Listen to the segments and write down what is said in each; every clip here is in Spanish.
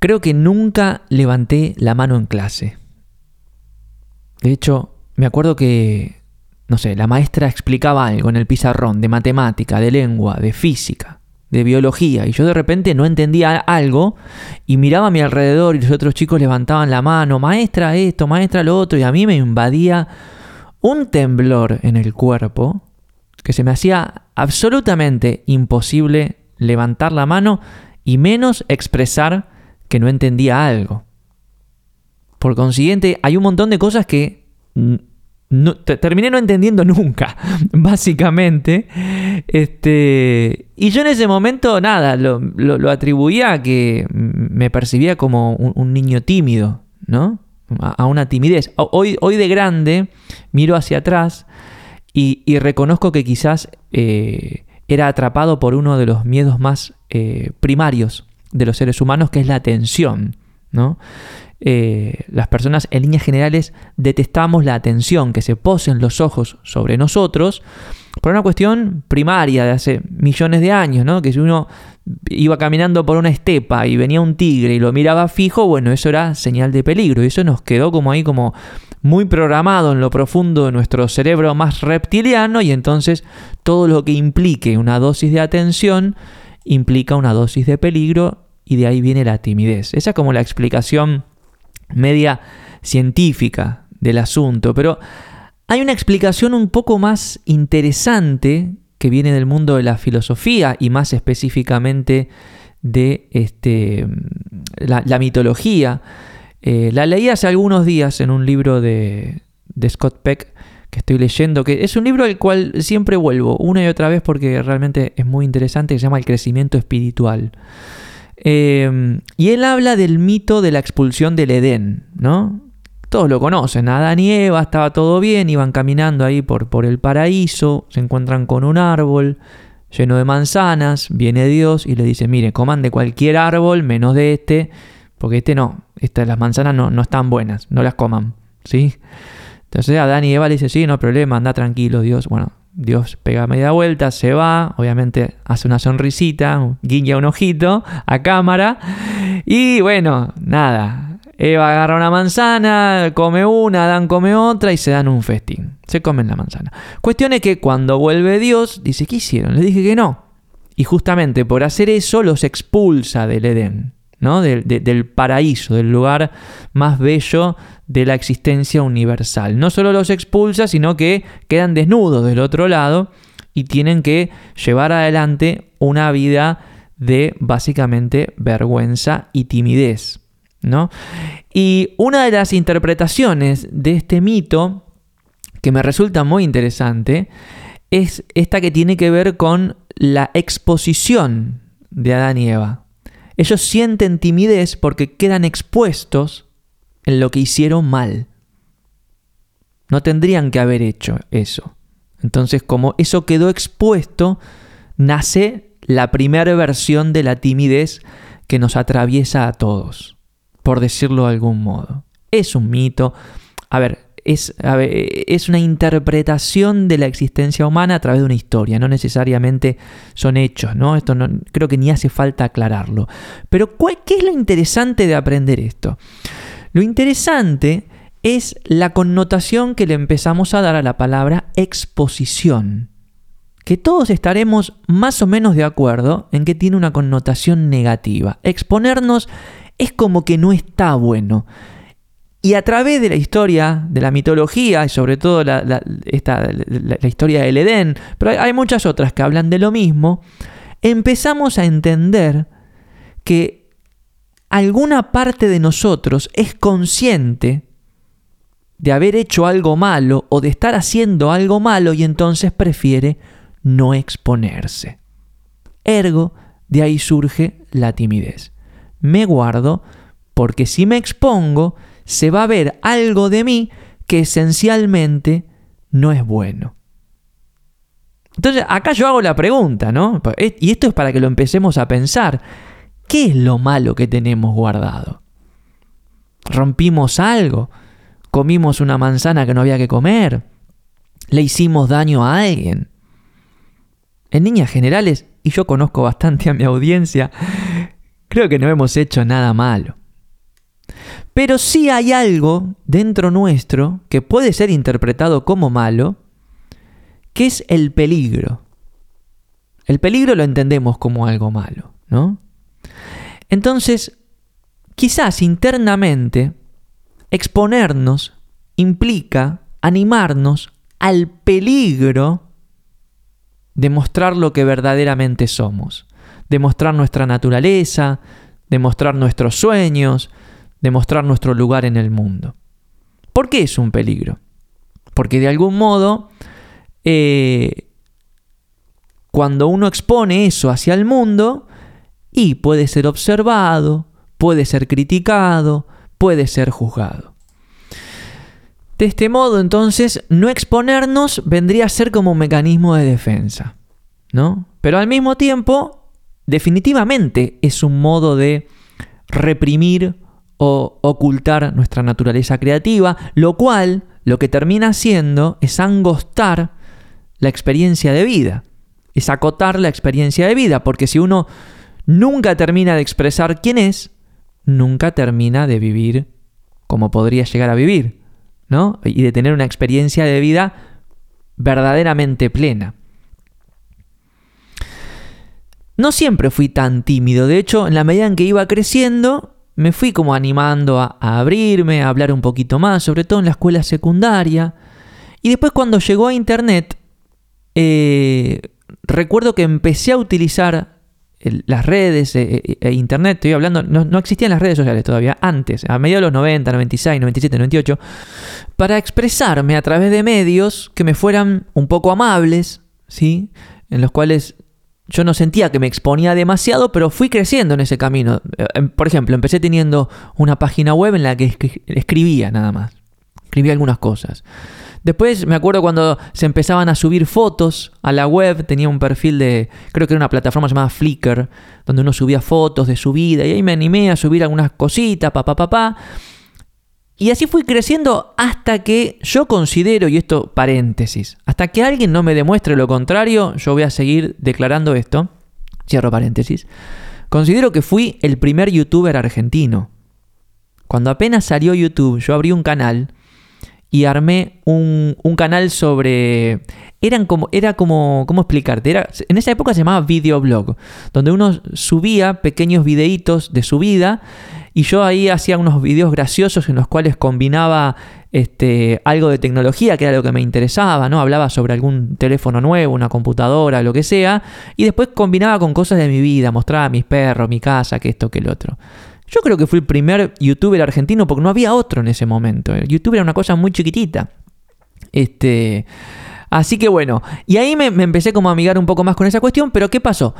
Creo que nunca levanté la mano en clase. De hecho, me acuerdo que, no sé, la maestra explicaba algo en el pizarrón de matemática, de lengua, de física, de biología, y yo de repente no entendía algo y miraba a mi alrededor y los otros chicos levantaban la mano, maestra esto, maestra lo otro, y a mí me invadía un temblor en el cuerpo que se me hacía absolutamente imposible levantar la mano y menos expresar que no entendía algo. Por consiguiente, hay un montón de cosas que terminé no entendiendo nunca, básicamente. Este, y yo en ese momento, nada, lo, atribuía a que me percibía como un, niño tímido, ¿no? A, una timidez. Hoy, hoy de grande, miro hacia atrás y, reconozco que quizás eh, era atrapado por uno de los miedos más eh, primarios de los seres humanos, que es la atención. ¿no? Eh, las personas en líneas generales detestamos la atención, que se posen los ojos sobre nosotros, por una cuestión primaria de hace millones de años, ¿no? que si uno iba caminando por una estepa y venía un tigre y lo miraba fijo, bueno, eso era señal de peligro y eso nos quedó como ahí como muy programado en lo profundo de nuestro cerebro más reptiliano y entonces todo lo que implique una dosis de atención implica una dosis de peligro y de ahí viene la timidez. Esa es como la explicación media científica del asunto, pero hay una explicación un poco más interesante que viene del mundo de la filosofía y más específicamente de este, la, mitología. Eh, la leí hace algunos días en un libro de, Scott Peck que estoy leyendo, que es un libro al cual siempre vuelvo una y otra vez porque realmente es muy interesante, se llama El crecimiento espiritual. Eh, y él habla del mito de la expulsión del Edén, ¿no? Todos lo conocen, Adán y Eva, estaba todo bien, iban caminando ahí por, por el paraíso, se encuentran con un árbol lleno de manzanas, viene Dios y le dice, mire, coman de cualquier árbol menos de este, porque este no, estas, las manzanas no, no están buenas, no las coman, ¿sí? Entonces Adán y Eva le dice, sí, no hay problema, anda tranquilo, Dios. Bueno, Dios pega media vuelta, se va, obviamente hace una sonrisita, guiña un ojito a cámara y bueno, nada, Eva agarra una manzana, come una, Adán come otra y se dan un festín. Se comen la manzana. Cuestión es que cuando vuelve Dios, dice, ¿qué hicieron? Les dije que no. Y justamente por hacer eso los expulsa del Edén, ¿no? del paraíso, del lugar más bello de la existencia universal. No solo los expulsa, sino que quedan desnudos del otro lado y tienen que llevar adelante una vida de básicamente vergüenza y timidez. ¿no? Y una de las interpretaciones de este mito que me resulta muy interesante es esta que tiene que ver con la exposición de Adán y Eva. Ellos sienten timidez porque quedan expuestos en lo que hicieron mal. No tendrían que haber hecho eso. Entonces, como eso quedó expuesto, nace la primera versión de la timidez que nos atraviesa a todos por decirlo de algún modo. Es un mito. A ver, es, es, una interpretación de la existencia humana a través de una historia, no necesariamente son hechos, ¿no? Esto no, creo que ni hace falta aclararlo. Pero ¿qué es lo interesante de aprender esto? Lo interesante es la connotación que le empezamos a dar a la palabra exposición. Que todos estaremos más o menos de acuerdo en que tiene una connotación negativa. Exponernos es como que no está bueno. Y a través de la historia, de la mitología, y sobre todo la, historia del Edén, pero hay muchas otras que hablan de lo mismo, empezamos a entender que alguna parte de nosotros es consciente de haber hecho algo malo o de estar haciendo algo malo y entonces prefiere no exponerse. Ergo, de ahí surge la timidez me guardo porque si me expongo, se va a ver algo de mí que esencialmente no es bueno. Entonces, acá yo hago la pregunta, ¿no? Y esto es para que lo empecemos a pensar. ¿Qué es lo malo que tenemos guardado? ¿Rompimos algo? ¿Comimos una manzana que no había que comer? ¿Le hicimos daño a alguien? En líneas generales, y yo conozco bastante a mi audiencia, creo que no hemos hecho nada malo. Pero sí hay algo dentro nuestro que puede ser interpretado como malo, que es el peligro. El peligro lo entendemos como algo malo, ¿no? Entonces, quizás internamente, exponernos implica animarnos al peligro de mostrar lo que verdaderamente somos, de mostrar nuestra naturaleza, de mostrar nuestros sueños, de mostrar nuestro lugar en el mundo. ¿Por qué es un peligro? Porque de algún modo, eh, cuando uno expone eso hacia el mundo, y puede ser observado, puede ser criticado, puede ser juzgado. De este modo, entonces, no exponernos vendría a ser como un mecanismo de defensa, ¿no? Pero al mismo tiempo, definitivamente es un modo de reprimir o ocultar nuestra naturaleza creativa, lo cual lo que termina haciendo es angostar la experiencia de vida, es acotar la experiencia de vida, porque si uno nunca termina de expresar quién es, nunca termina de vivir como podría llegar a vivir, ¿no? Y de tener una experiencia de vida verdaderamente plena. No siempre fui tan tímido, de hecho, en la medida en que iba creciendo, me fui como animando a, abrirme, a hablar un poquito más, sobre todo en la escuela secundaria. Y después cuando llegó a Internet, eh, recuerdo que empecé a utilizar las redes e, Internet, estoy hablando, no, existían las redes sociales todavía, antes, a mediados de los 90, 96, 97, 98, para expresarme a través de medios que me fueran un poco amables, ¿sí? En los cuales yo no sentía que me exponía demasiado, pero fui creciendo en ese camino. Eh, em, por ejemplo, empecé teniendo una página web en la que escribía nada más. Escribía algunas cosas. Después me acuerdo cuando se empezaban a subir fotos a la web, tenía un perfil de, creo que era una plataforma llamada Flickr, donde uno subía fotos de su vida y ahí me animé a subir algunas cositas, papá, papá. Pa, y así fui creciendo hasta que yo considero, y esto paréntesis, hasta que alguien no me demuestre lo contrario, yo voy a seguir declarando esto, cierro paréntesis, considero que fui el primer youtuber argentino. Cuando apenas salió YouTube, yo abrí un canal y armé un, canal sobre... Eran como, era como, ¿cómo explicarte? Era, en esa época se llamaba videoblog, donde uno subía pequeños videitos de su vida y yo ahí hacía unos videos graciosos en los cuales combinaba este, algo de tecnología, que era lo que me interesaba, ¿no? Hablaba sobre algún teléfono nuevo, una computadora, lo que sea, y después combinaba con cosas de mi vida, mostraba a mis perros, mi casa, que esto, que el otro. Yo creo que fui el primer youtuber argentino porque no había otro en ese momento. YouTube era una cosa muy chiquitita. Este. Así que bueno, y ahí me, me empecé como a amigar un poco más con esa cuestión, pero ¿qué pasó?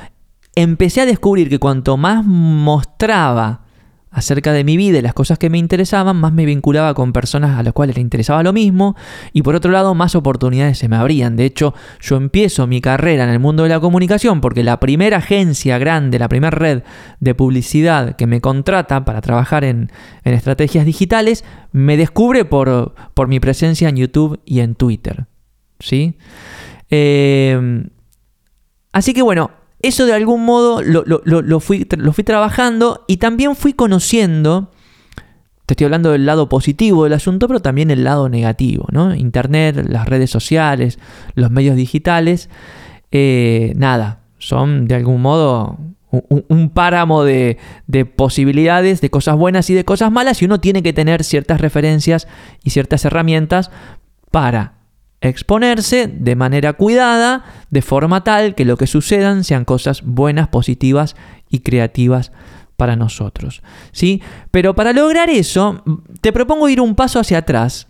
Empecé a descubrir que cuanto más mostraba acerca de mi vida y las cosas que me interesaban, más me vinculaba con personas a las cuales le interesaba lo mismo y por otro lado más oportunidades se me abrían. De hecho, yo empiezo mi carrera en el mundo de la comunicación porque la primera agencia grande, la primera red de publicidad que me contrata para trabajar en, estrategias digitales, me descubre por, por, mi presencia en YouTube y en Twitter. ¿Sí? Eh, así que bueno, eso de algún modo lo, fui, lo fui trabajando y también fui conociendo, te estoy hablando del lado positivo del asunto, pero también el lado negativo, ¿no? Internet, las redes sociales, los medios digitales, eh, nada, son de algún modo un, páramo de, de, posibilidades, de cosas buenas y de cosas malas, y uno tiene que tener ciertas referencias y ciertas herramientas para exponerse de manera cuidada, de forma tal que lo que sucedan sean cosas buenas, positivas y creativas para nosotros. ¿sí? Pero para lograr eso, te propongo ir un paso hacia atrás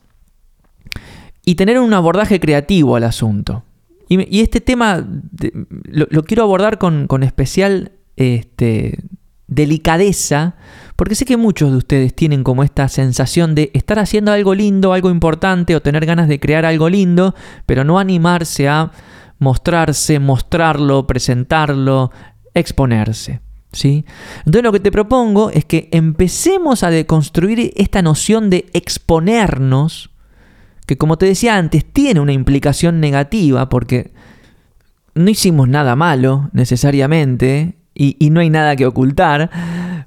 y tener un abordaje creativo al asunto. Y, este tema lo, quiero abordar con, con especial este, delicadeza, porque sé que muchos de ustedes tienen como esta sensación de estar haciendo algo lindo, algo importante o tener ganas de crear algo lindo, pero no animarse a mostrarse, mostrarlo, presentarlo, exponerse. ¿Sí? Entonces lo que te propongo es que empecemos a deconstruir esta noción de exponernos, que como te decía antes, tiene una implicación negativa porque no hicimos nada malo necesariamente, y, no hay nada que ocultar.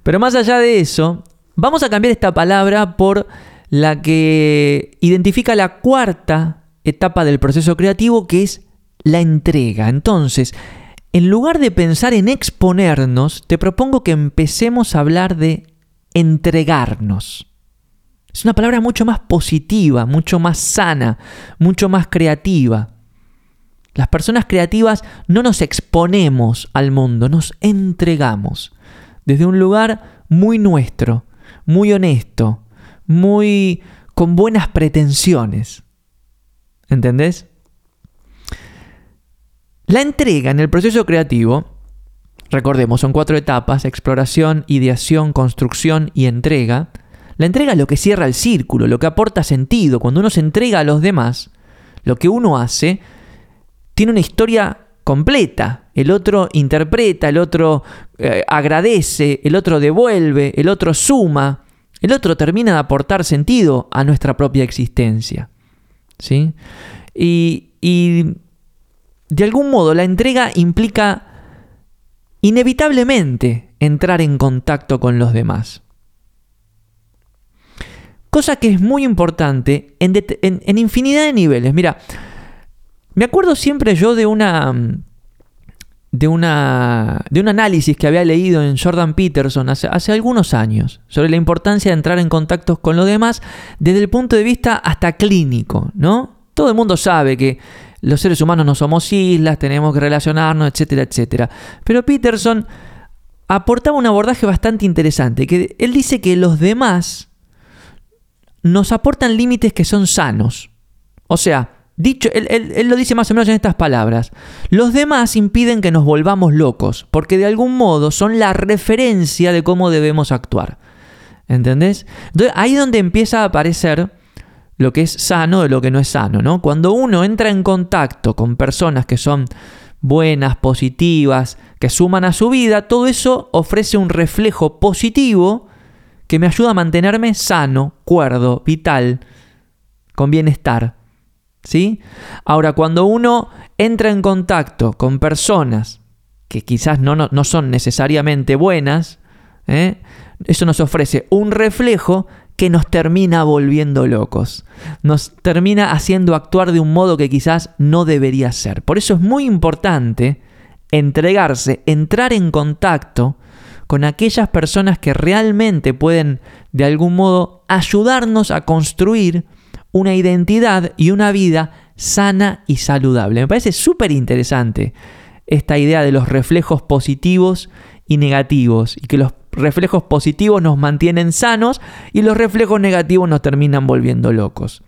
Pero más allá de eso, vamos a cambiar esta palabra por la que identifica la cuarta etapa del proceso creativo, que es la entrega. Entonces, en lugar de pensar en exponernos, te propongo que empecemos a hablar de entregarnos. Es una palabra mucho más positiva, mucho más sana, mucho más creativa. Las personas creativas no nos exponemos al mundo, nos entregamos desde un lugar muy nuestro, muy honesto, muy con buenas pretensiones. ¿Entendés? La entrega en el proceso creativo, recordemos, son cuatro etapas, exploración, ideación, construcción y entrega. La entrega es lo que cierra el círculo, lo que aporta sentido. Cuando uno se entrega a los demás, lo que uno hace tiene una historia completa. El otro interpreta, el otro eh, agradece, el otro devuelve, el otro suma, el otro termina de aportar sentido a nuestra propia existencia. ¿Sí? Y, y de algún modo la entrega implica inevitablemente entrar en contacto con los demás. Cosa que es muy importante en, en infinidad de niveles. Mira, me acuerdo siempre yo de una de, una, de un análisis que había leído en Jordan Peterson hace, algunos años sobre la importancia de entrar en contacto con los demás desde el punto de vista hasta clínico, ¿no? Todo el mundo sabe que los seres humanos no somos islas, tenemos que relacionarnos, etcétera, etcétera. Pero Peterson aportaba un abordaje bastante interesante, que él dice que los demás nos aportan límites que son sanos. O sea, Dicho, él, lo dice más o menos en estas palabras. Los demás impiden que nos volvamos locos, porque de algún modo son la referencia de cómo debemos actuar. ¿Entendés? Entonces ahí es donde empieza a aparecer lo que es sano de lo que no es sano, ¿no? Cuando uno entra en contacto con personas que son buenas, positivas, que suman a su vida, todo eso ofrece un reflejo positivo que me ayuda a mantenerme sano, cuerdo, vital, con bienestar. ¿Sí? Ahora, cuando uno entra en contacto con personas que quizás no, no, son necesariamente buenas, ¿eh? eso nos ofrece un reflejo que nos termina volviendo locos, nos termina haciendo actuar de un modo que quizás no debería ser. Por eso es muy importante entregarse, entrar en contacto con aquellas personas que realmente pueden de algún modo ayudarnos a construir una identidad y una vida sana y saludable. Me parece súper interesante esta idea de los reflejos positivos y negativos y que los reflejos positivos nos mantienen sanos y los reflejos negativos nos terminan volviendo locos.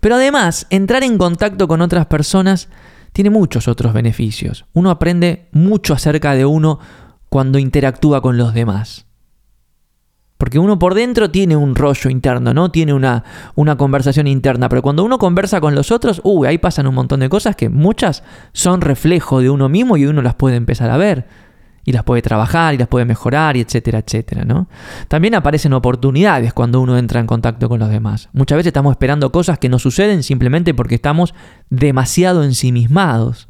Pero además, entrar en contacto con otras personas tiene muchos otros beneficios. Uno aprende mucho acerca de uno cuando interactúa con los demás. Porque uno por dentro tiene un rollo interno, ¿no? Tiene una, una conversación interna. Pero cuando uno conversa con los otros, uy, ahí pasan un montón de cosas que muchas son reflejo de uno mismo y uno las puede empezar a ver. Y las puede trabajar y las puede mejorar y etcétera, etcétera, ¿no? También aparecen oportunidades cuando uno entra en contacto con los demás. Muchas veces estamos esperando cosas que no suceden simplemente porque estamos demasiado ensimismados.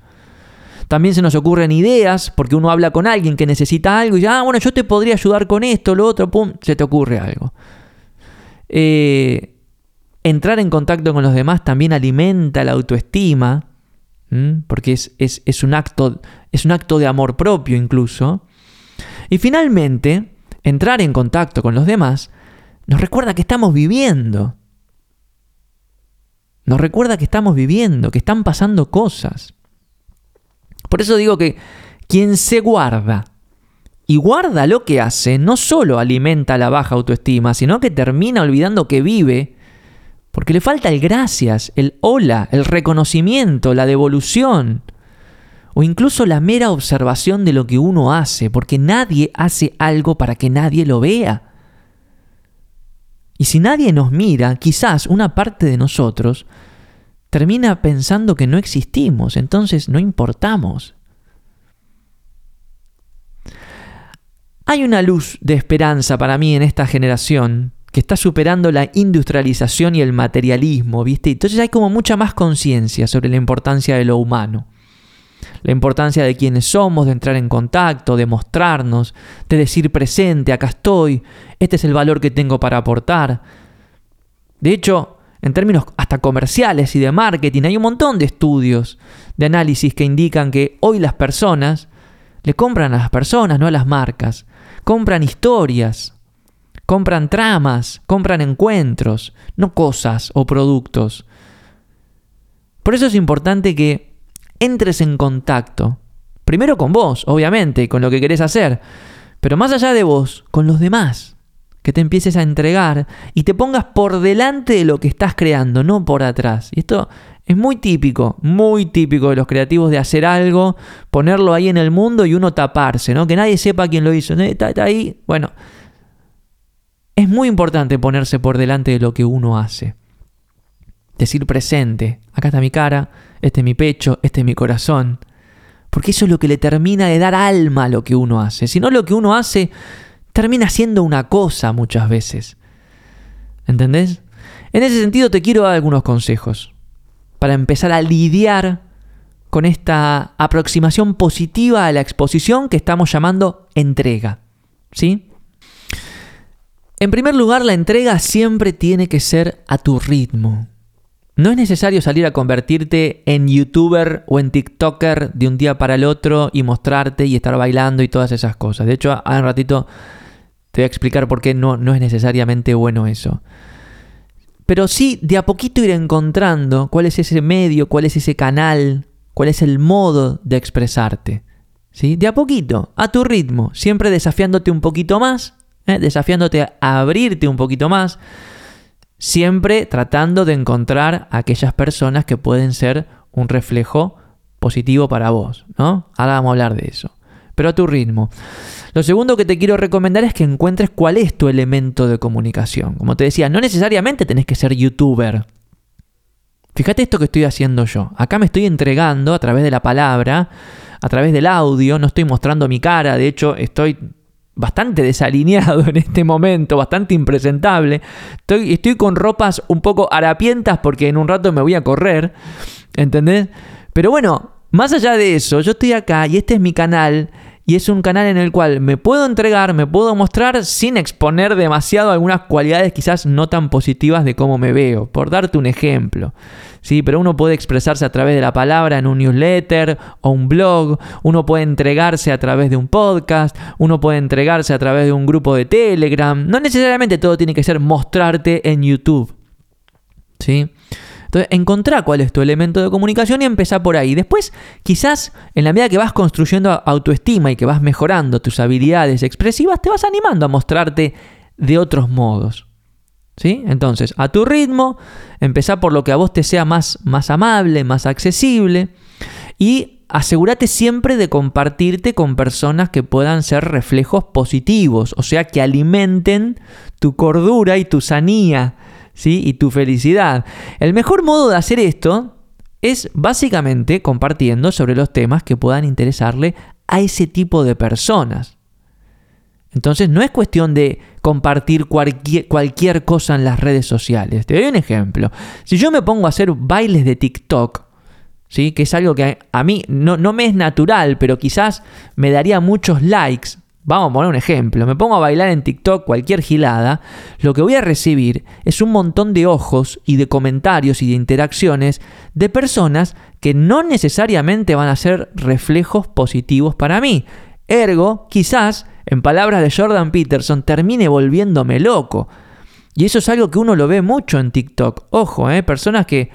También se nos ocurren ideas, porque uno habla con alguien que necesita algo y dice, ah, bueno, yo te podría ayudar con esto, lo otro, pum, se te ocurre algo. Eh, entrar en contacto con los demás también alimenta la autoestima, porque es, es, un acto, es un acto de amor propio incluso. Y finalmente, entrar en contacto con los demás nos recuerda que estamos viviendo. Nos recuerda que estamos viviendo, que están pasando cosas. Por eso digo que quien se guarda y guarda lo que hace, no solo alimenta la baja autoestima, sino que termina olvidando que vive, porque le falta el gracias, el hola, el reconocimiento, la devolución, o incluso la mera observación de lo que uno hace, porque nadie hace algo para que nadie lo vea. Y si nadie nos mira, quizás una parte de nosotros termina pensando que no existimos, entonces no importamos. Hay una luz de esperanza para mí en esta generación que está superando la industrialización y el materialismo, ¿viste? Entonces hay como mucha más conciencia sobre la importancia de lo humano. la importancia de quiénes somos, de entrar en contacto, de mostrarnos, de decir presente, acá estoy, este es el valor que tengo para aportar. De hecho, en términos hasta comerciales y de marketing, hay un montón de estudios, de análisis que indican que hoy las personas le compran a las personas, no a las marcas. Compran historias, compran tramas, compran encuentros, no cosas o productos. Por eso es importante que entres en contacto, primero con vos, obviamente, con lo que querés hacer, pero más allá de vos, con los demás que te empieces a entregar y te pongas por delante de lo que estás creando, no por atrás. Y esto es muy típico, muy típico de los creativos de hacer algo, ponerlo ahí en el mundo y uno taparse, ¿no? Que nadie sepa quién lo hizo. Está, está ahí. Bueno, es muy importante ponerse por delante de lo que uno hace. Decir presente, acá está mi cara, este es mi pecho, este es mi corazón. Porque eso es lo que le termina de dar alma a lo que uno hace. Si no, lo que uno hace termina siendo una cosa muchas veces. ¿Entendés? En ese sentido te quiero dar algunos consejos para empezar a lidiar con esta aproximación positiva a la exposición que estamos llamando entrega. ¿Sí? En primer lugar, la entrega siempre tiene que ser a tu ritmo. No es necesario salir a convertirte en youtuber o en tiktoker de un día para el otro y mostrarte y estar bailando y todas esas cosas. De hecho, a un ratito te voy a explicar por qué no, no es necesariamente bueno eso. Pero sí, de a poquito ir encontrando cuál es ese medio, cuál es ese canal, cuál es el modo de expresarte. ¿Sí? De a poquito, a tu ritmo, siempre desafiándote un poquito más, ¿eh? desafiándote a abrirte un poquito más, siempre tratando de encontrar aquellas personas que pueden ser un reflejo positivo para vos, ¿no? Ahora vamos a hablar de eso pero a tu ritmo. Lo segundo que te quiero recomendar es que encuentres cuál es tu elemento de comunicación. Como te decía, no necesariamente tenés que ser youtuber. Fíjate esto que estoy haciendo yo. Acá me estoy entregando a través de la palabra, a través del audio, no estoy mostrando mi cara, de hecho estoy bastante desalineado en este momento, bastante impresentable. Estoy, con ropas un poco harapientas porque en un rato me voy a correr, ¿entendés? Pero bueno, más allá de eso, yo estoy acá y este es mi canal y es un canal en el cual me puedo entregar, me puedo mostrar sin exponer demasiado algunas cualidades quizás no tan positivas de cómo me veo, por darte un ejemplo. Sí, pero uno puede expresarse a través de la palabra en un newsletter o un blog, uno puede entregarse a través de un podcast, uno puede entregarse a través de un grupo de Telegram. No necesariamente todo tiene que ser mostrarte en YouTube. ¿Sí? Entonces, encontrá cuál es tu elemento de comunicación y empezá por ahí. Después, quizás en la medida que vas construyendo autoestima y que vas mejorando tus habilidades expresivas, te vas animando a mostrarte de otros modos. ¿Sí? Entonces, a tu ritmo, empezá por lo que a vos te sea más, más amable, más accesible y asegúrate siempre de compartirte con personas que puedan ser reflejos positivos, o sea, que alimenten tu cordura y tu sanía ¿sí? y tu felicidad. El mejor modo de hacer esto es básicamente compartiendo sobre los temas que puedan interesarle a ese tipo de personas. Entonces no es cuestión de compartir cualquier, cualquier, cosa en las redes sociales. Te doy un ejemplo. Si yo me pongo a hacer bailes de TikTok, ¿sí? que es algo que a mí no, no me es natural, pero quizás me daría muchos likes, Vamos a poner un ejemplo, me pongo a bailar en TikTok cualquier gilada, lo que voy a recibir es un montón de ojos y de comentarios y de interacciones de personas que no necesariamente van a ser reflejos positivos para mí. Ergo, quizás, en palabras de Jordan Peterson, termine volviéndome loco. Y eso es algo que uno lo ve mucho en TikTok. Ojo, ¿eh? personas que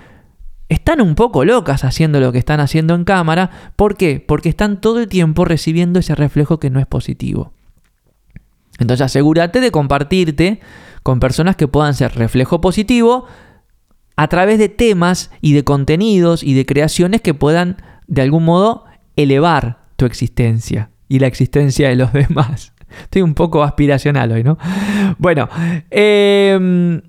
están un poco locas haciendo lo que están haciendo en cámara. ¿Por qué? Porque están todo el tiempo recibiendo ese reflejo que no es positivo. Entonces asegúrate de compartirte con personas que puedan ser reflejo positivo a través de temas y de contenidos y de creaciones que puedan de algún modo elevar tu existencia y la existencia de los demás. Estoy un poco aspiracional hoy, ¿no? Bueno, eh,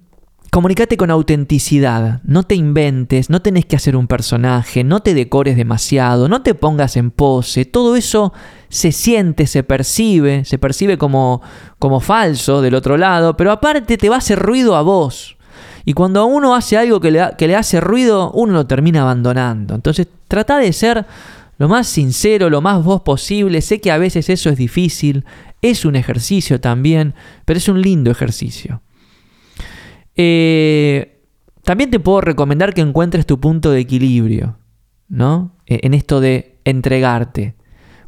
Comunicate con autenticidad, no te inventes, no tenés que hacer un personaje, no te decores demasiado, no te pongas en pose, todo eso se siente, se percibe, se percibe como, como falso del otro lado, pero aparte te va a hacer ruido a vos. Y cuando uno hace algo que le, que le hace ruido, uno lo termina abandonando. Entonces trata de ser lo más sincero, lo más vos posible. Sé que a veces eso es difícil, es un ejercicio también, pero es un lindo ejercicio. Eh, también te puedo recomendar que encuentres tu punto de equilibrio, ¿no? E, en esto de entregarte.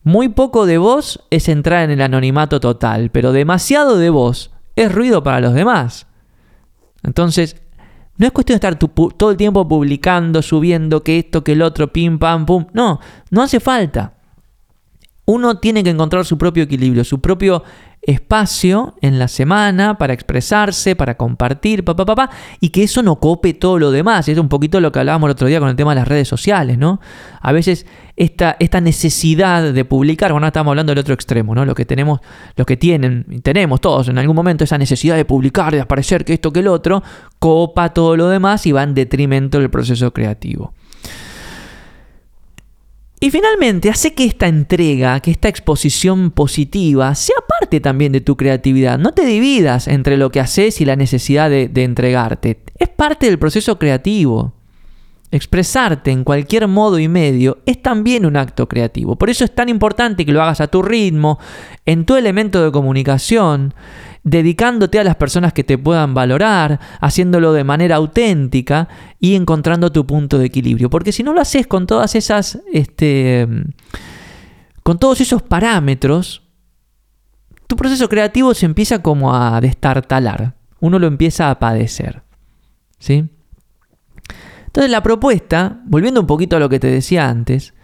Muy poco de vos es entrar en el anonimato total, pero demasiado de vos es ruido para los demás. Entonces, no es cuestión de estar todo el tiempo publicando, subiendo que esto, que el otro, pim, pam, pum. No, no hace falta. Uno tiene que encontrar su propio equilibrio, su propio espacio en la semana para expresarse, para compartir, papá, papá, y que eso no cope todo lo demás. Es un poquito lo que hablábamos el otro día con el tema de las redes sociales, ¿no? A veces esta, esta necesidad de publicar, bueno, estamos hablando del otro extremo, ¿no? Lo que tenemos, los que tienen, tenemos todos en algún momento esa necesidad de publicar, de aparecer, que esto, que el otro, copa todo lo demás y va en detrimento del proceso creativo. Y finalmente, hace que esta entrega, que esta exposición positiva, sea parte también de tu creatividad. No te dividas entre lo que haces y la necesidad de, entregarte. Es parte del proceso creativo. Expresarte en cualquier modo y medio es también un acto creativo. Por eso es tan importante que lo hagas a tu ritmo, en tu elemento de comunicación, dedicándote a las personas que te puedan valorar, haciéndolo de manera auténtica y encontrando tu punto de equilibrio. Porque si no lo haces con todas esas, este, con todos esos parámetros, tu proceso creativo se empieza como a destartalar. Uno lo empieza a padecer. ¿Sí? Entonces la propuesta, volviendo un poquito a lo que te decía antes,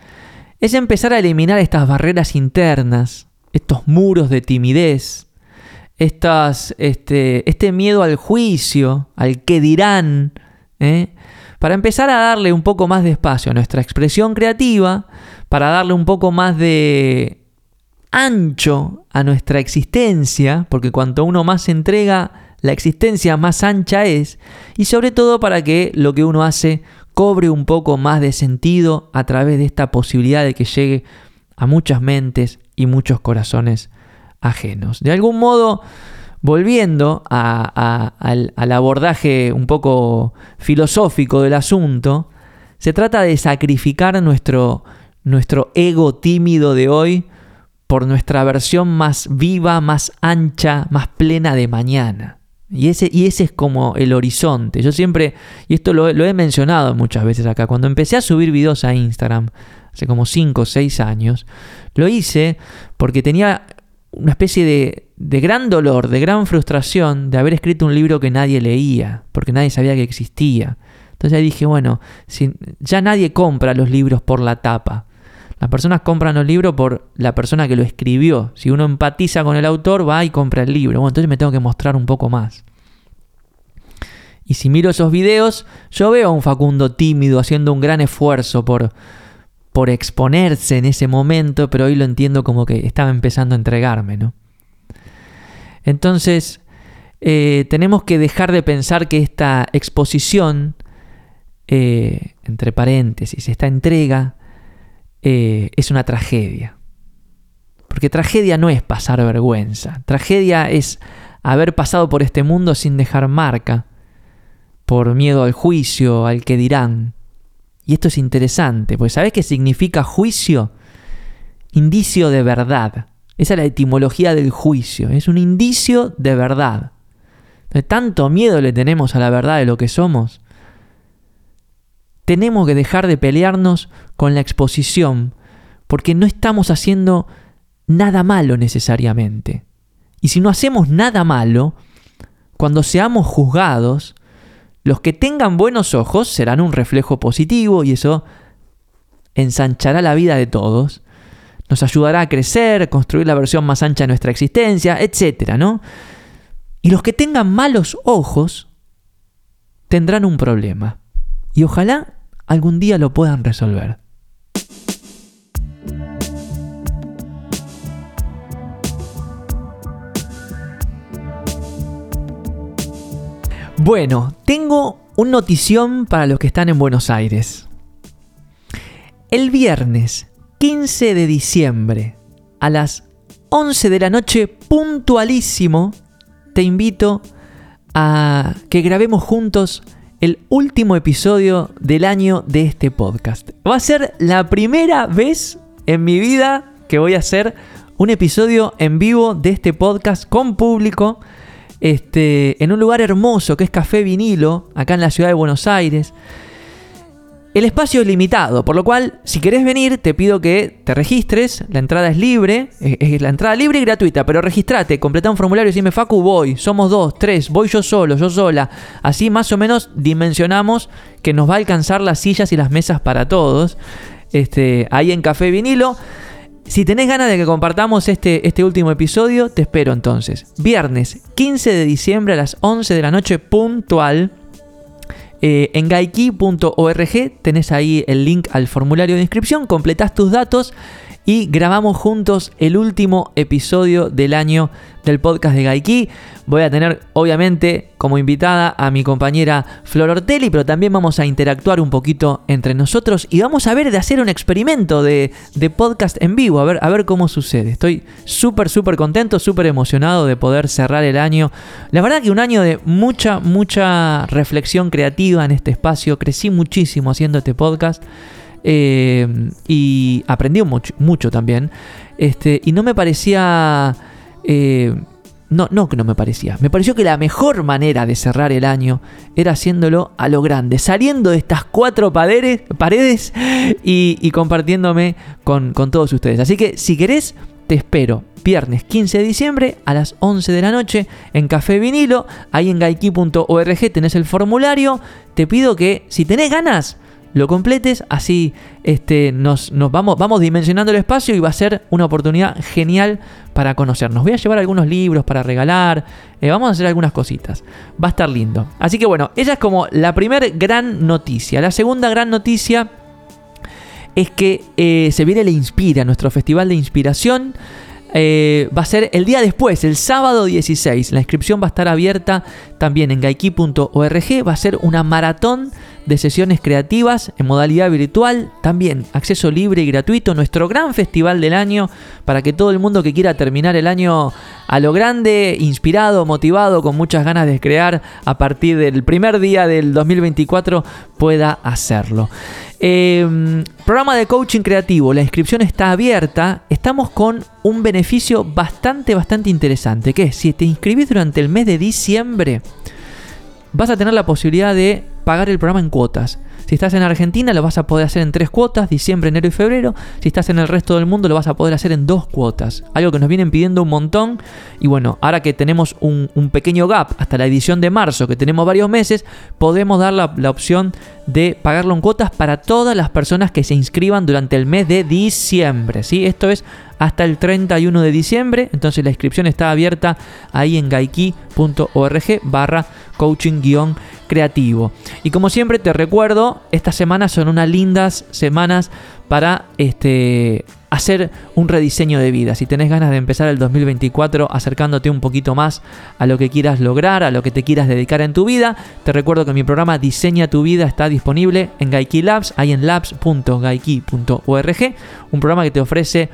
es empezar a eliminar estas barreras internas, estos muros de timidez, este, este miedo al juicio, al que dirán, ¿eh? para empezar a darle un poco más de espacio a nuestra expresión creativa, para darle un poco más de ancho a nuestra existencia, porque cuanto uno más entrega, la existencia más ancha es, y sobre todo para que lo que uno hace cobre un poco más de sentido a través de esta posibilidad de que llegue a muchas mentes y muchos corazones ajenos. De algún modo, volviendo al, abordaje un poco filosófico del asunto, se trata de sacrificar nuestro, nuestro ego tímido de hoy por nuestra versión más viva, más ancha, más plena de mañana. Y ese, y ese es como el horizonte. Yo siempre, y esto lo, lo, he mencionado muchas veces acá, cuando empecé a subir videos a Instagram, hace como 5 o 6 años, lo hice porque tenía una especie de, de, gran dolor, de gran frustración de haber escrito un libro que nadie leía, porque nadie sabía que existía. Entonces ahí dije, bueno, si, ya nadie compra los libros por la tapa. Las personas compran los libros por la persona que lo escribió. Si uno empatiza con el autor, va y compra el libro. Bueno, entonces me tengo que mostrar un poco más. Y si miro esos videos, yo veo a un Facundo tímido haciendo un gran esfuerzo por, por exponerse en ese momento, pero hoy lo entiendo como que estaba empezando a entregarme, ¿no? Entonces, eh, tenemos que dejar de pensar que esta exposición, eh, entre paréntesis, esta entrega, eh, es una tragedia. Porque tragedia no es pasar vergüenza, tragedia es haber pasado por este mundo sin dejar marca, por miedo al juicio, al que dirán, y esto es interesante, porque ¿sabes qué significa juicio? Indicio de verdad. Esa es la etimología del juicio. Es un indicio de verdad. De tanto miedo le tenemos a la verdad de lo que somos. Tenemos que dejar de pelearnos con la exposición, porque no estamos haciendo nada malo necesariamente. Y si no hacemos nada malo, cuando seamos juzgados, los que tengan buenos ojos serán un reflejo positivo y eso ensanchará la vida de todos, nos ayudará a crecer, construir la versión más ancha de nuestra existencia, etc. ¿no? Y los que tengan malos ojos tendrán un problema. Y ojalá algún día lo puedan resolver. Bueno, tengo un notición para los que están en Buenos Aires. El viernes 15 de diciembre a las 11 de la noche, puntualísimo, te invito a que grabemos juntos el último episodio del año de este podcast. Va a ser la primera vez en mi vida que voy a hacer un episodio en vivo de este podcast con público este, en un lugar hermoso que es Café Vinilo, acá en la ciudad de Buenos Aires. El espacio es limitado, por lo cual, si querés venir, te pido que te registres. La entrada es libre, es, la entrada libre y gratuita, pero registrate, completa un formulario y dime, Facu, voy, somos dos, tres, voy yo solo, yo sola. Así más o menos dimensionamos que nos va a alcanzar las sillas y las mesas para todos. Este, ahí en Café Vinilo. Si tenés ganas de que compartamos este, este último episodio, te espero entonces. Viernes 15 de diciembre a las 11 de la noche puntual. Eh, en gaiki.org tenés ahí el link al formulario de inscripción, completás tus datos y grabamos juntos el último episodio del año del podcast de Gaiki. Voy a tener, obviamente, como invitada a mi compañera Flor Ortelli, pero también vamos a interactuar un poquito entre nosotros y vamos a ver de hacer un experimento de, podcast en vivo, a ver, a ver cómo sucede. Estoy súper, súper contento, súper emocionado de poder cerrar el año. La verdad que un año de mucha, mucha reflexión creativa en este espacio. Crecí muchísimo haciendo este podcast. Eh, y aprendí mucho, también. Este, y no me parecía eh, no, no que no me parecía. Me pareció que la mejor manera de cerrar el año era haciéndolo a lo grande, saliendo de estas cuatro paredes, paredes y, compartiéndome con, con todos ustedes. Así que si querés, te espero viernes 15 de diciembre a las 11 de la noche en Café Vinilo. Ahí en gaiki.org tenés el formulario. Te pido que si tenés ganas, lo completes, así este, nos, nos, vamos, vamos dimensionando el espacio y va a ser una oportunidad genial para conocernos. Voy a llevar algunos libros para regalar, eh, vamos a hacer algunas cositas, va a estar lindo. Así que bueno, esa es como la primera gran noticia. La segunda gran noticia es que eh, se viene la Inspira, nuestro festival de inspiración. Eh, va a ser el día después, el sábado 16. La inscripción va a estar abierta también en gaiki.org. Va a ser una maratón de sesiones creativas en modalidad virtual, también acceso libre y gratuito, nuestro gran festival del año para que todo el mundo que quiera terminar el año a lo grande, inspirado, motivado, con muchas ganas de crear a partir del primer día del 2024 pueda hacerlo. Em, programa de coaching creativo, la inscripción está abierta, estamos con un beneficio bastante, bastante interesante, que es si te inscribís durante el mes de diciembre, vas a tener la posibilidad de pagar el programa en cuotas. Si estás en Argentina lo vas a poder hacer en tres cuotas, diciembre, enero y febrero. Si estás en el resto del mundo lo vas a poder hacer en dos cuotas. Algo que nos vienen pidiendo un montón. Y bueno, ahora que tenemos un, pequeño gap hasta la edición de marzo, que tenemos varios meses, podemos dar la, la opción de pagarlo en cuotas para todas las personas que se inscriban durante el mes de diciembre. ¿sí? Esto es hasta el 31 de diciembre. Entonces la inscripción está abierta ahí en gaiki.org barra coaching-creativo. Y como siempre te recuerdo, estas semanas son unas lindas semanas para este, hacer un rediseño de vida. Si tenés ganas de empezar el 2024 acercándote un poquito más a lo que quieras lograr, a lo que te quieras dedicar en tu vida, te recuerdo que mi programa Diseña tu vida está disponible en Gaiki Labs, ahí en labs.gaiki.org, un programa que te ofrece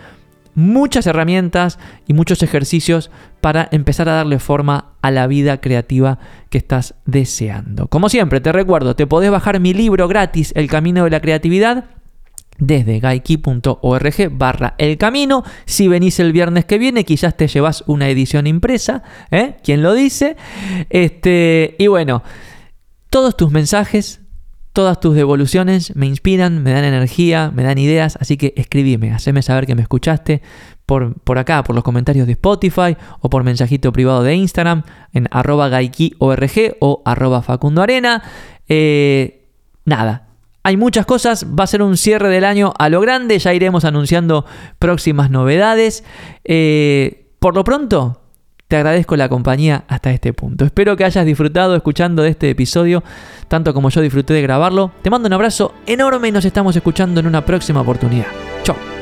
muchas herramientas y muchos ejercicios para empezar a darle forma a la vida creativa que estás deseando. Como siempre, te recuerdo, te podés bajar mi libro gratis, El Camino de la Creatividad, desde gaiki.org barra el camino. Si venís el viernes que viene, quizás te llevas una edición impresa, ¿eh? ¿Quién lo dice? Este, y bueno, todos tus mensajes, Todas tus devoluciones me inspiran, me dan energía, me dan ideas, así que escribime, haceme saber que me escuchaste por, por acá, por los comentarios de Spotify o por mensajito privado de Instagram en arroba gaikiorg o arroba facundoarena. Eh, nada, hay muchas cosas, va a ser un cierre del año a lo grande, ya iremos anunciando próximas novedades. Eh, por lo pronto, te agradezco la compañía hasta este punto. Espero que hayas disfrutado escuchando este episodio, tanto como yo disfruté de grabarlo. Te mando un abrazo enorme y nos estamos escuchando en una próxima oportunidad. Chao.